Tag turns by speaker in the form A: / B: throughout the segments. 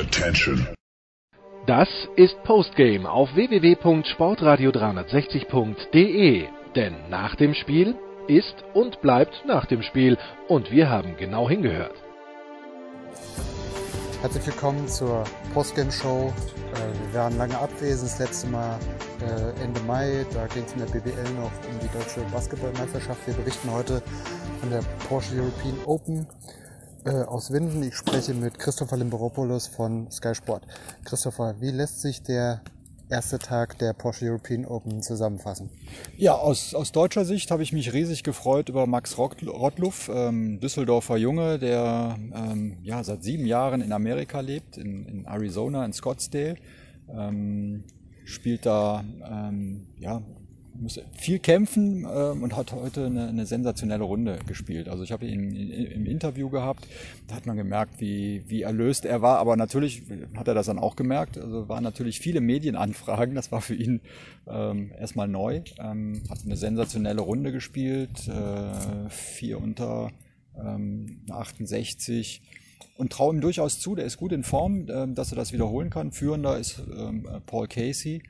A: Attention.
B: Das ist Postgame auf www.sportradio360.de. Denn nach dem Spiel ist und bleibt nach dem Spiel. Und wir haben genau hingehört.
C: Herzlich willkommen zur Postgame Show. Äh, wir waren lange abwesend, das letzte Mal äh, Ende Mai. Da ging es in der BBL noch um die deutsche Basketballmeisterschaft. Wir berichten heute von der Porsche European Open äh, aus Winden. Ich spreche mit Christopher Limberopoulos von Sky Sport. Christopher, wie lässt sich der erste Tag der Porsche European Open zusammenfassen?
D: Ja, aus, aus deutscher Sicht habe ich mich riesig gefreut über Max Rottluff, ähm, Düsseldorfer Junge, der ähm, ja, seit sieben Jahren in Amerika lebt, in, in Arizona, in Scottsdale. Ähm, spielt da ähm, ja, muss viel kämpfen äh, und hat heute eine, eine, sensationelle Runde gespielt. Also ich habe ihn im Interview gehabt, da hat man gemerkt, wie, wie erlöst er war, aber natürlich hat er das dann auch gemerkt. Also waren natürlich viele Medienanfragen, das war für ihn ähm, erstmal neu. Ähm, hat eine sensationelle Runde gespielt, äh, vier unter ähm, 68 und traue ihm durchaus zu, der ist gut in Form, äh, dass er das wiederholen kann. Führender ist ähm, Paul Casey.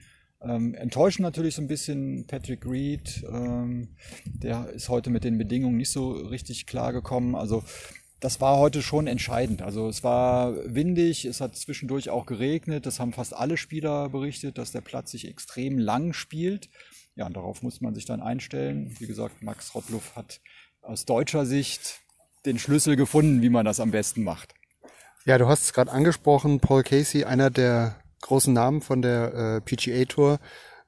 D: Ähm, enttäuschen natürlich so ein bisschen Patrick Reed. Ähm, der ist heute mit den Bedingungen nicht so richtig klar gekommen. Also das war heute schon entscheidend. Also es war windig, es hat zwischendurch auch geregnet. Das haben fast alle Spieler berichtet, dass der Platz sich extrem lang spielt. Ja, und darauf muss man sich dann einstellen. Wie gesagt, Max Rottluff hat aus deutscher Sicht den Schlüssel gefunden, wie man das am besten macht.
C: Ja, du hast es gerade angesprochen, Paul Casey, einer der großen Namen von der äh, PGA Tour,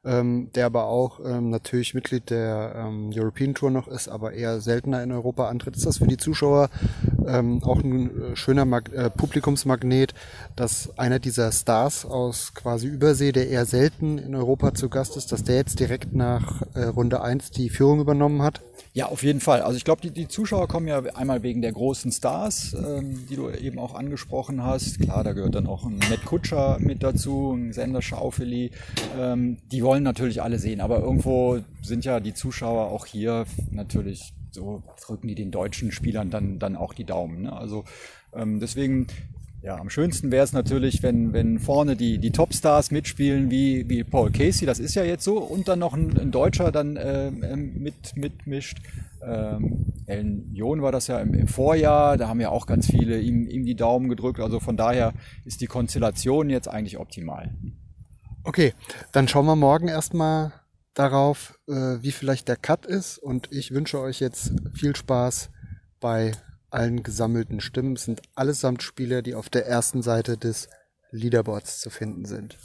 C: ähm, der aber auch ähm, natürlich Mitglied der ähm, European Tour noch ist, aber eher seltener in Europa antritt. Ist das für die Zuschauer ähm, auch ein äh, schöner Mag äh, Publikumsmagnet, dass einer dieser Stars aus quasi Übersee, der eher selten in Europa zu Gast ist, dass der jetzt direkt nach äh, Runde eins die Führung übernommen hat?
D: Ja, auf jeden Fall. Also ich glaube, die, die Zuschauer kommen ja einmal wegen der großen Stars, ähm, die du eben auch angesprochen hast. Klar, da gehört dann auch ein Matt Kutscher mit dazu, ein Sender Schaufeli. Ähm, die wollen natürlich alle sehen, aber irgendwo sind ja die Zuschauer auch hier natürlich so drücken die den deutschen Spielern dann dann auch die Daumen. Ne? Also ähm, deswegen ja, am schönsten wäre es natürlich, wenn, wenn vorne die, die Topstars mitspielen, wie, wie Paul Casey, das ist ja jetzt so, und dann noch ein, ein Deutscher dann äh, mit, mitmischt. Ähm, Ellen John war das ja im, im, Vorjahr, da haben ja auch ganz viele ihm, ihm die Daumen gedrückt. Also von daher ist die Konstellation jetzt eigentlich optimal.
C: Okay, dann schauen wir morgen erstmal darauf, äh, wie vielleicht der Cut ist. Und ich wünsche euch jetzt viel Spaß bei allen gesammelten Stimmen sind allesamt Spieler, die auf der ersten Seite des Leaderboards zu finden sind.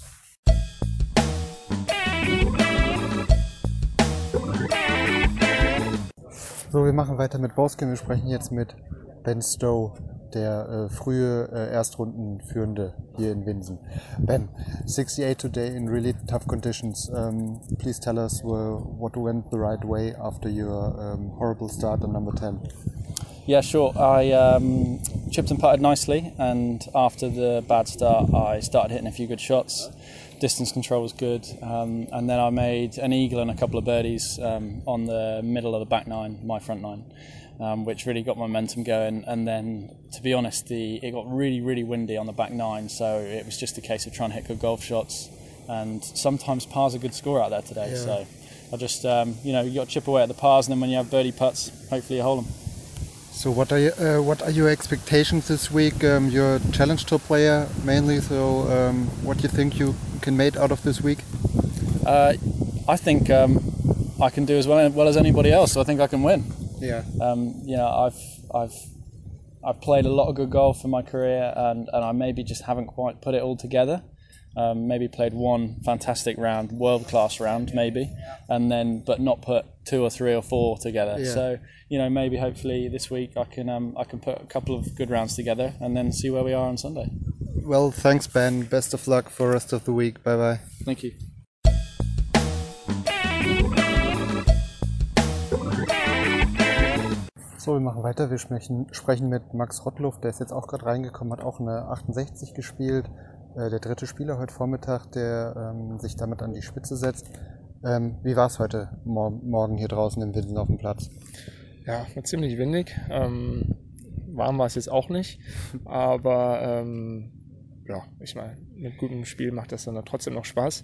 C: So, wir machen weiter mit Boskin. Wir sprechen jetzt mit Ben Stowe, der äh, frühe äh, Erstrundenführende hier in Winsen. Ben, 68 today in really tough conditions. Um, please tell us uh, what went the right way after your um, horrible start on number 10.
E: Yeah, sure. I um, chipped and putted nicely, and after the bad start, I started hitting a few good shots. Distance control was good, um, and then I made an eagle and a couple of birdies um, on the middle of the back nine, my front nine, um, which really got momentum going. And then, to be honest, the it got really, really windy on the back nine, so it was just a case of trying to hit good golf shots. And sometimes par's a good score out there today. Yeah. So I just, um, you know, you got to chip away at the pars, and then when you have birdie putts, hopefully you hold them.
C: So what are you, uh, what are your expectations this week? Um, you're a challenge tour player mainly, so um, what do you think you can make out of this week?
E: Uh, I think um, I can do as well, well as anybody else. So I think I can win.
C: Yeah.
E: Um, you know, I've I've I've played a lot of good golf in my career, and, and I maybe just haven't quite put it all together. Um, maybe played one fantastic round, world class round, maybe, and then but not put two or three or four together. Yeah. So you know, maybe hopefully this week I can um, I can put a couple of good rounds together and then see where we are on Sunday.
C: Well, thanks, Ben. Best of luck for the rest of the week. Bye bye.
E: Thank you.
C: So, wir machen weiter. Wir sprechen, sprechen mit Max Rottluff, der ist jetzt auch gerade reingekommen, hat auch eine 68 gespielt, äh, der dritte Spieler heute Vormittag, der ähm, sich damit an die Spitze setzt. Ähm, wie war es heute mor Morgen hier draußen im Winsen auf dem Platz?
F: Ja, ziemlich windig. Ähm, warm war es jetzt auch nicht, aber ähm, ja, ich meine, mit gutem Spiel macht das dann trotzdem noch Spaß.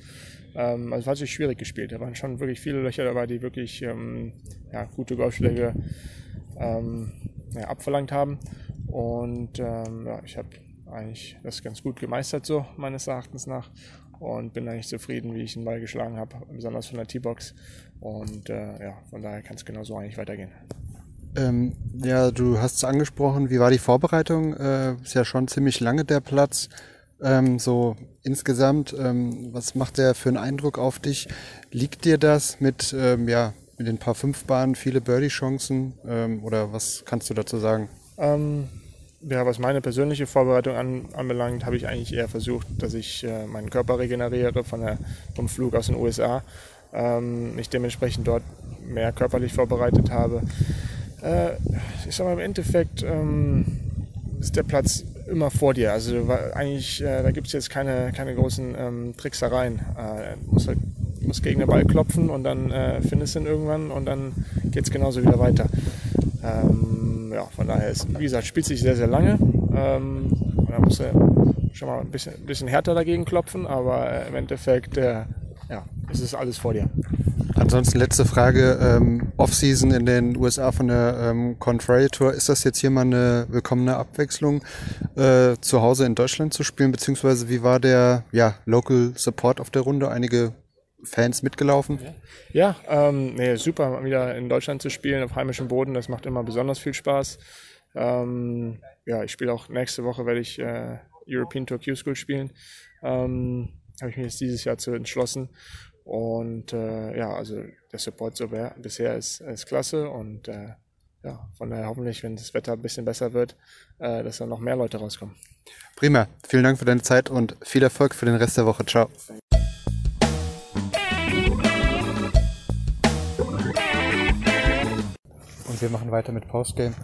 F: Ähm, also war natürlich schwierig gespielt. Da waren schon wirklich viele Löcher dabei, die wirklich ähm, ja, gute Golfschläge ähm, ja, abverlangt haben. Und ja, ich habe eigentlich das ganz gut gemeistert, so meines Erachtens nach. Und bin eigentlich zufrieden, wie ich den Ball geschlagen habe, besonders von der T-Box. Und äh, ja, von daher kann es genau so eigentlich weitergehen.
C: Ähm, ja, du hast es angesprochen, wie war die Vorbereitung? Äh, ist ja schon ziemlich lange der Platz. Ähm, so insgesamt, ähm, was macht der für einen Eindruck auf dich? Liegt dir das mit, ähm, ja, mit den paar Fünfbahnen, viele Birdie-Chancen? Ähm, oder was kannst du dazu sagen?
F: Ja, was meine persönliche Vorbereitung an, anbelangt, habe ich eigentlich eher versucht, dass ich äh, meinen Körper regeneriere von der, vom Flug aus den USA. Ähm, mich dementsprechend dort mehr körperlich vorbereitet habe. Äh, ich sag mal, im Endeffekt ähm, ist der Platz immer vor dir. Also eigentlich, äh, da gibt es jetzt keine, keine großen ähm, Tricksereien. Äh, musst halt, musst gegen den Ball klopfen und dann äh, findest du ihn irgendwann und dann geht es genauso wieder weiter. Ähm, ja, von daher ist, wie gesagt, spielt sich sehr, sehr lange. Ähm, da musst du schon mal ein bisschen, ein bisschen härter dagegen klopfen, aber äh, im Endeffekt, äh, ja, es ist alles vor dir.
C: Ansonsten letzte Frage, ähm, Offseason in den USA von der ähm, Contrary Tour, ist das jetzt hier mal eine willkommene Abwechslung, äh, zu Hause in Deutschland zu spielen, beziehungsweise wie war der ja, Local Support auf der Runde? Einige Fans mitgelaufen?
F: Ja, ähm, nee, super, wieder in Deutschland zu spielen, auf heimischem Boden, das macht immer besonders viel Spaß. Ähm, ja, ich spiele auch nächste Woche, werde ich äh, European Tour Q-School spielen. Ähm, Habe ich mich jetzt dieses Jahr zu entschlossen. Und äh, ja, also der Support so bisher ist, ist klasse und äh, ja, von daher hoffentlich, wenn das Wetter ein bisschen besser wird, äh, dass dann noch mehr Leute rauskommen.
C: Prima, vielen Dank für deine Zeit und viel Erfolg für den Rest der Woche. Ciao. Wir machen weiter mit Postgame.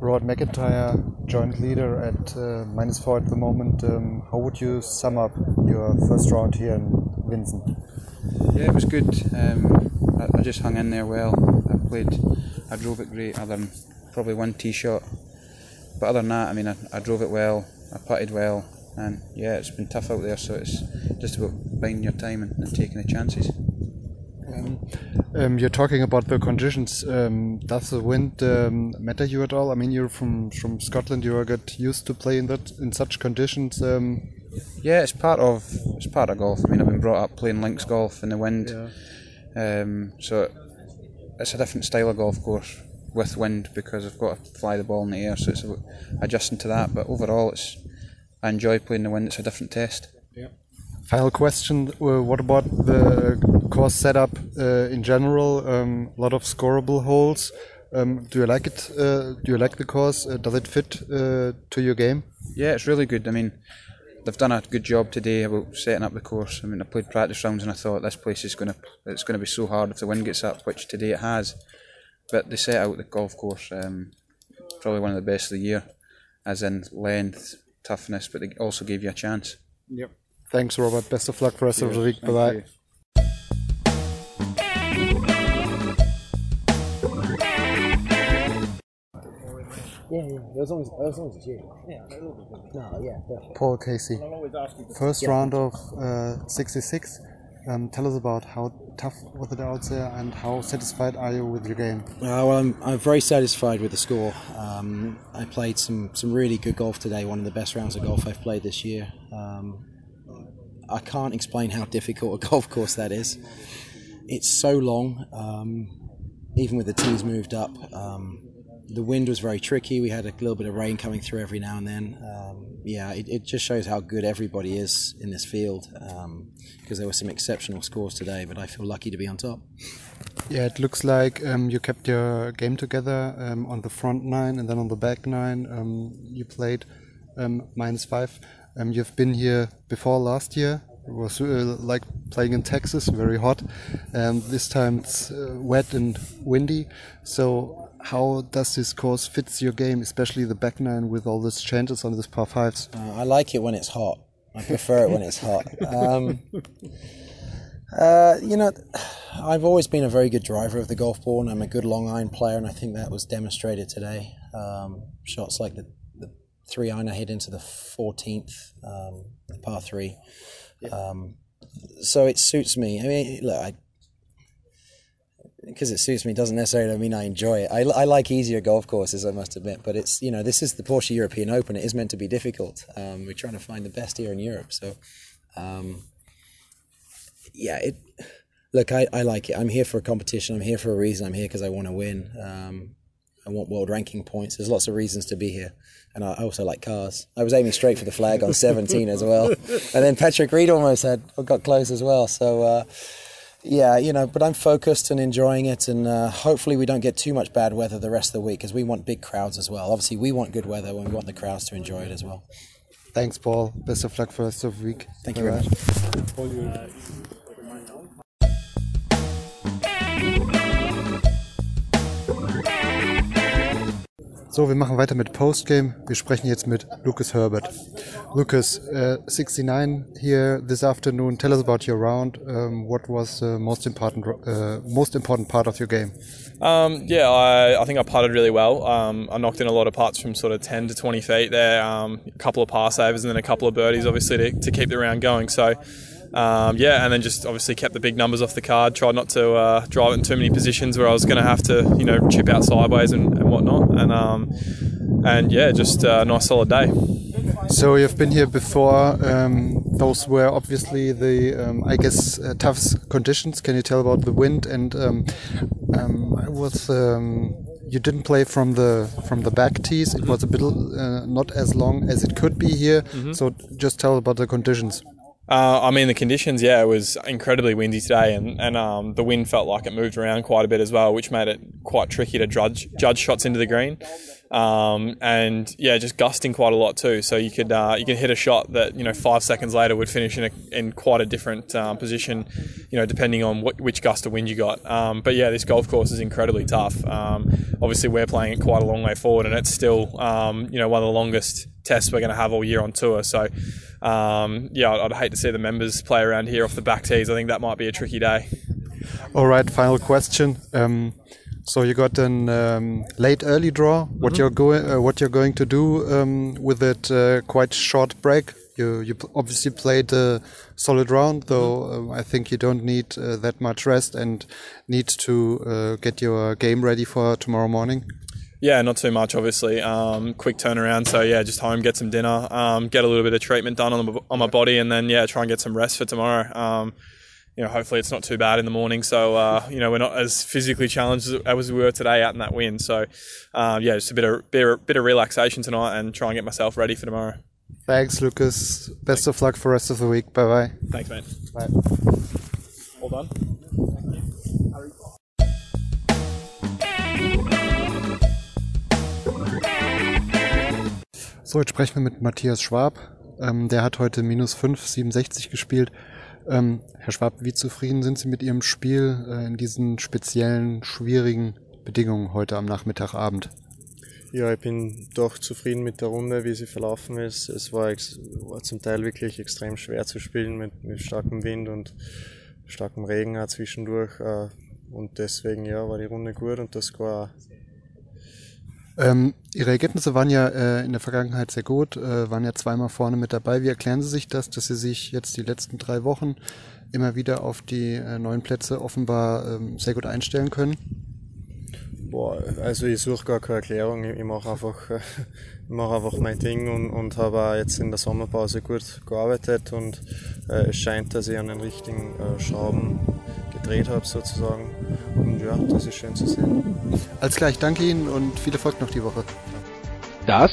C: Rod McIntyre, joint leader at uh, minus four at the moment. Um, how would you sum up your first round here in Vincent?
A: Yeah, it was good. Um, I, I, just hung in there well. I played, I drove it great, other than probably one tee shot. But other than that, I mean, I, I drove it well, I putted well, and yeah, it's been tough out there. So it's just about biding your time and, and taking the chances.
C: Um, um, you're talking about the conditions. Um, does the wind um, matter you at all? I mean, you're from from Scotland. You get used to playing that in such conditions. Um,
A: yeah, it's part of it's part of golf. I mean, I've been brought up playing links golf in the wind, yeah. um, so it's a different style of golf course with wind because I've got to fly the ball in the air. So it's adjusting to that. But overall, it's I enjoy playing the wind. It's a different test.
C: Yeah. Final question: uh, What about the course setup uh, in general? Um, a lot of scoreable holes. Um, do you like it? Uh, do you like the course? Uh, does it fit uh, to your game?
A: Yeah, it's really good. I mean, they've done a good job today about setting up the course. I mean, I played practice rounds and I thought this place is going to it's going to be so hard if the wind gets up, which today it has. But they set out the golf course, um, probably one of the best of the year, as in length, toughness, but they also gave you a chance.
C: Yep. Thanks, Robert. Best of luck for the rest of the week. Bye bye.
G: Yeah, yeah. As long as, as, long as it's you. Yeah, no, yeah, perfect.
C: Paul Casey. First yeah. round of uh, 66. Um, tell us about how tough was it out there and how satisfied are you with your game?
G: Uh, well, I'm, I'm very satisfied with the score. Um, I played some, some really good golf today, one of the best rounds of golf I've played this year. Um, I can't explain how difficult a golf course that is. It's so long, um, even with the tees moved up. Um, the wind was very tricky. We had a little bit of rain coming through every now and then. Um, yeah, it, it, just shows how good everybody is in this field because um, there were some exceptional scores today, but I feel lucky to be on top.
C: Yeah, it looks like um, you kept your game together um, on the front nine and then on the back nine. Um, you played um, minus five. You've been here before last year. It was uh, like playing in Texas, very hot. And this time it's uh, wet and windy. So how does this course fits your game, especially the back nine with all these changes on this par fives?
G: Uh, I like it when it's hot. I prefer it when it's hot. Um, uh, you know, I've always been a very good driver of the golf ball, and I'm a good long iron player, and I think that was demonstrated today. Um, shots like the three iron I hit into the 14th, um, the par three. Um, so it suits me. I mean, look, I because it suits me doesn't necessarily mean I enjoy it. I, I like easier golf courses, I must admit, but it's you know this is the Porsche European Open. It is meant to be difficult. Um, we're trying to find the best here in Europe, so um, yeah, it. Look, I, I like it. I'm here for a competition. I'm here for a reason. I'm here because I want to win. Um, I want world ranking points. There's lots of reasons to be here. And I also like cars. I was aiming straight for the flag on 17 as well. And then Patrick Reed almost had got close as well. So, uh, yeah, you know, but I'm focused and enjoying it. And uh, hopefully we don't get too much bad weather the rest of the week because we want big crowds as well. Obviously, we want good weather when we want the crowds to enjoy it as well.
C: Thanks, Paul. Best of luck for the rest of the week.
G: Thank you very much.
C: So, wir machen weiter mit Postgame. Wir sprechen jetzt mit Lucas Herbert. Lucas, uh, 69 here this afternoon. Tell us about your round. Um, what was the most important, uh, most important part of your game?
H: Um, yeah, I, I think I putted really well. Um, I knocked in a lot of putts from sort of 10 to 20 feet there, um, a couple of par savers and then a couple of birdies, obviously, to, to keep the round going. So, um, yeah, and then just obviously kept the big numbers off the card. Tried not to uh, drive it in too many positions where I was going to have to, you know, chip out sideways and, and whatnot. And um, and yeah, just a nice solid day.
C: So you've been here before. Um, those were obviously the, um, I guess, uh, toughest conditions. Can you tell about the wind? And um, um, I was, um, you didn't play from the from the back tees. It was a bit uh, not as long as it could be here. So just tell about the conditions.
H: Uh, I mean, the conditions, yeah, it was incredibly windy today, and, and um, the wind felt like it moved around quite a bit as well, which made it quite tricky to judge, judge shots into the green. Um, and yeah, just gusting quite a lot too. So you could uh, you could hit a shot that you know five seconds later would finish in a, in quite a different um, position, you know, depending on what, which gust of wind you got. Um, but yeah, this golf course is incredibly tough. Um, obviously, we're playing it quite a long way forward, and it's still um, you know one of the longest tests we're going to have all year on tour. So um, yeah, I'd, I'd hate to see the members play around here off the back tees. I think that might be a tricky day.
C: All right, final question. Um, so you got an um, late early draw. What you're going, uh, what you're going to do um, with that uh, quite short break? You you obviously played a solid round, though um, I think you don't need uh, that much rest and need to uh, get your game ready for tomorrow morning.
H: Yeah, not too much, obviously. Um, quick turnaround. So yeah, just home, get some dinner, um, get a little bit of treatment done on, the, on my body, and then yeah, try and get some rest for tomorrow. Um, you know, hopefully it's not too bad in the morning. So uh, you know, we're not as physically challenged as, we were today out in that wind. So uh, yeah, just a bit of bit, of- bit of relaxation tonight and try and get myself ready for tomorrow.
C: Thanks, Lucas. Best of luck for the rest of the week. Bye bye.
H: Thanks, mate.
C: Bye.
H: All done.
C: So, jetzt sprechen wir mit Matthias Schwab. Ähm, der hat heute minus 5, 67 gespielt. Ähm, Herr Schwab, wie zufrieden sind Sie mit Ihrem Spiel äh, in diesen speziellen, schwierigen Bedingungen heute am Nachmittagabend?
F: Ja, ich bin doch zufrieden mit der Runde, wie sie verlaufen ist. Es war, war zum Teil wirklich extrem schwer zu spielen mit, mit starkem Wind und starkem Regen auch zwischendurch. äh, Und deswegen ja, war die Runde gut und Score auch.
C: Ähm, Ihre Ergebnisse waren ja äh, in der Vergangenheit sehr gut, äh, waren ja zweimal vorne mit dabei. Wie erklären Sie sich das, dass Sie sich jetzt die letzten drei Wochen immer wieder auf die äh, neuen Plätze offenbar ähm, sehr gut einstellen können?
F: Boah, also ich suche gar keine Erklärung. Ich, ich mache einfach, äh, ich mach einfach mein Ding und, und habe auch jetzt in der Sommerpause gut gearbeitet und äh, es scheint, dass ich an den richtigen äh, Schrauben gedreht habe sozusagen. Und ja, das ist schön zu sehen.
C: Alles klar, ich danke Ihnen und viel Erfolg noch die Woche.
B: Das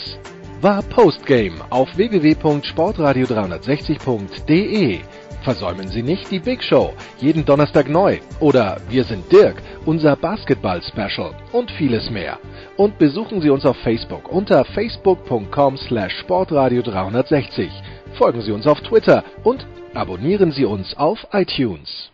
B: war Postgame auf www.sportradio360.de. Versäumen Sie nicht die Big Show, jeden Donnerstag neu. Oder Wir sind Dirk, unser Basketball-Special und vieles mehr. Und besuchen Sie uns auf Facebook unter facebook.com slash sportradio360. Folgen Sie uns auf Twitter und abonnieren Sie uns auf iTunes.